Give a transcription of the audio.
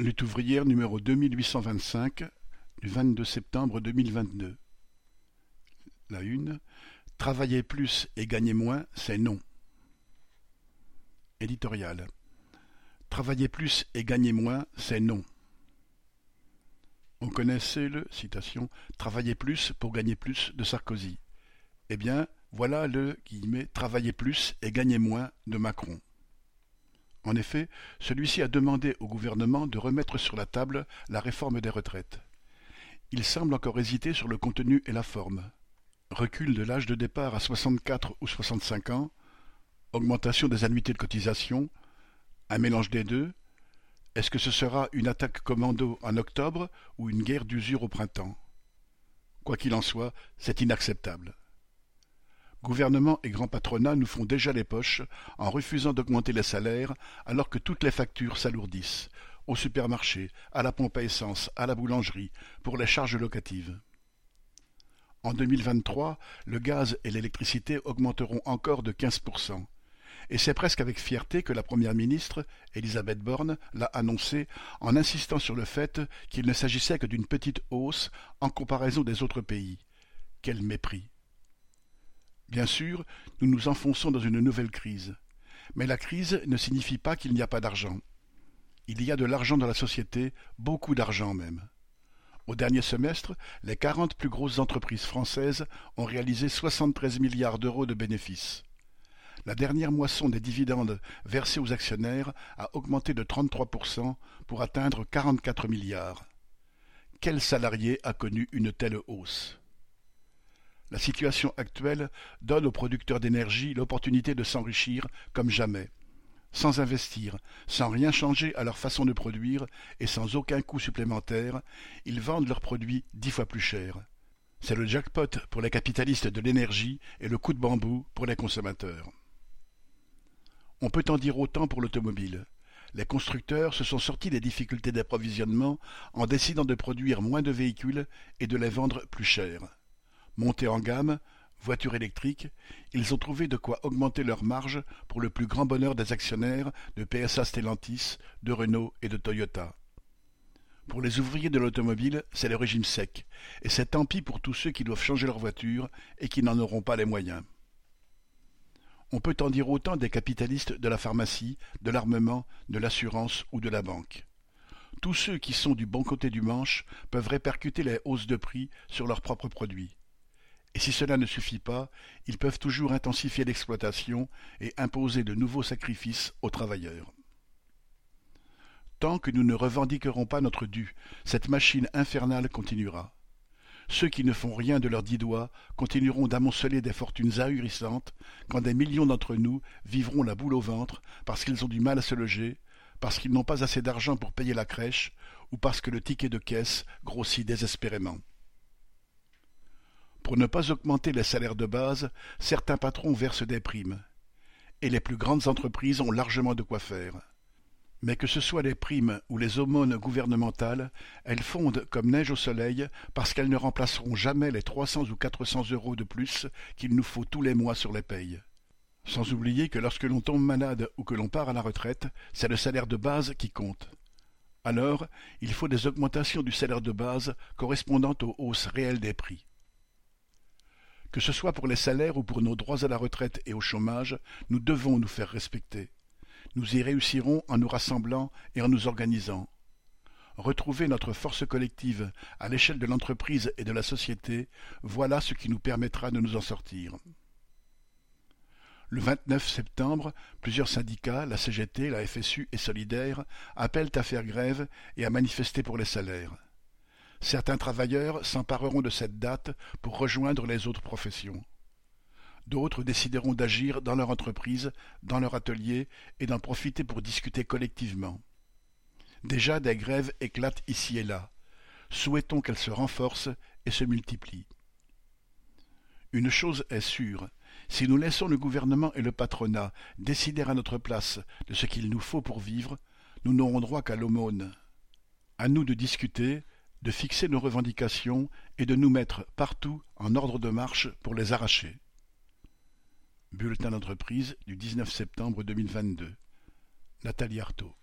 Lutte ouvrière numéro deux mille huit cent vingt-cinq du vingt-deux septembre deux mille vingt-deux. La une. Travailler plus et gagner moins, c'est non. Éditorial. Travailler plus et gagner moins, c'est non. On connaissait le citation Travailler plus pour gagner plus de Sarkozy. Eh bien, voilà le guillemets Travailler plus et gagner moins de Macron. En effet, celui-ci a demandé au gouvernement de remettre sur la table la réforme des retraites. Il semble encore hésiter sur le contenu et la forme. Recul de l'âge de départ à 64 ou 65 ans, augmentation des annuités de cotisation, un mélange des deux, est-ce que ce sera une attaque commando en octobre ou une guerre d'usure au printemps? Quoi qu'il en soit, c'est inacceptable. Gouvernement et grand patronat nous font déjà les poches en refusant d'augmenter les salaires alors que toutes les factures s'alourdissent, au supermarché, à la pompe à essence, à la boulangerie, pour les charges locatives. En 2023, le gaz et l'électricité augmenteront encore de 15%. Et c'est presque avec fierté que la première ministre, Elisabeth Borne, l'a annoncé en insistant sur le fait qu'il ne s'agissait que d'une petite hausse en comparaison des autres pays. Quel mépris! Bien sûr, nous nous enfonçons dans une nouvelle crise. Mais la crise ne signifie pas qu'il n'y a pas d'argent. Il y a de l'argent dans la société, beaucoup d'argent même. Au dernier semestre, les quarante plus grosses entreprises françaises ont réalisé 73 milliards d'euros de bénéfices. La dernière moisson des dividendes versés aux actionnaires a augmenté de 33% pour atteindre 44 milliards. Quel salarié a connu une telle hausse? La situation actuelle donne aux producteurs d'énergie l'opportunité de s'enrichir comme jamais. Sans investir, sans rien changer à leur façon de produire et sans aucun coût supplémentaire, ils vendent leurs produits dix fois plus cher. C'est le jackpot pour les capitalistes de l'énergie et le coup de bambou pour les consommateurs. On peut en dire autant pour l'automobile. Les constructeurs se sont sortis des difficultés d'approvisionnement en décidant de produire moins de véhicules et de les vendre plus cher. Montés en gamme, voitures électriques, ils ont trouvé de quoi augmenter leurs marges pour le plus grand bonheur des actionnaires de PSA Stellantis, de Renault et de Toyota. Pour les ouvriers de l'automobile, c'est le régime sec, et c'est tant pis pour tous ceux qui doivent changer leur voiture et qui n'en auront pas les moyens. On peut en dire autant des capitalistes de la pharmacie, de l'armement, de l'assurance ou de la banque. Tous ceux qui sont du bon côté du manche peuvent répercuter les hausses de prix sur leurs propres produits. Et si cela ne suffit pas, ils peuvent toujours intensifier l'exploitation et imposer de nouveaux sacrifices aux travailleurs. Tant que nous ne revendiquerons pas notre dû, cette machine infernale continuera. Ceux qui ne font rien de leurs dix doigts continueront d'amonceler des fortunes ahurissantes quand des millions d'entre nous vivront la boule au ventre parce qu'ils ont du mal à se loger, parce qu'ils n'ont pas assez d'argent pour payer la crèche ou parce que le ticket de caisse grossit désespérément. Pour ne pas augmenter les salaires de base, certains patrons versent des primes. Et les plus grandes entreprises ont largement de quoi faire. Mais que ce soit les primes ou les aumônes gouvernementales, elles fondent comme neige au soleil parce qu'elles ne remplaceront jamais les trois cents ou quatre cents euros de plus qu'il nous faut tous les mois sur les payes. Sans oublier que lorsque l'on tombe malade ou que l'on part à la retraite, c'est le salaire de base qui compte. Alors, il faut des augmentations du salaire de base correspondant aux hausses réelles des prix. Que ce soit pour les salaires ou pour nos droits à la retraite et au chômage, nous devons nous faire respecter. Nous y réussirons en nous rassemblant et en nous organisant. Retrouver notre force collective à l'échelle de l'entreprise et de la société, voilà ce qui nous permettra de nous en sortir. Le 29 septembre, plusieurs syndicats, la CGT, la FSU et Solidaire, appellent à faire grève et à manifester pour les salaires. Certains travailleurs s'empareront de cette date pour rejoindre les autres professions. D'autres décideront d'agir dans leur entreprise, dans leur atelier, et d'en profiter pour discuter collectivement. Déjà des grèves éclatent ici et là. Souhaitons qu'elles se renforcent et se multiplient. Une chose est sûre, si nous laissons le gouvernement et le patronat décider à notre place de ce qu'il nous faut pour vivre, nous n'aurons droit qu'à l'aumône. À nous de discuter, de fixer nos revendications et de nous mettre partout en ordre de marche pour les arracher. Bulletin d'entreprise du 19 septembre 2022. Nathalie Arthaud.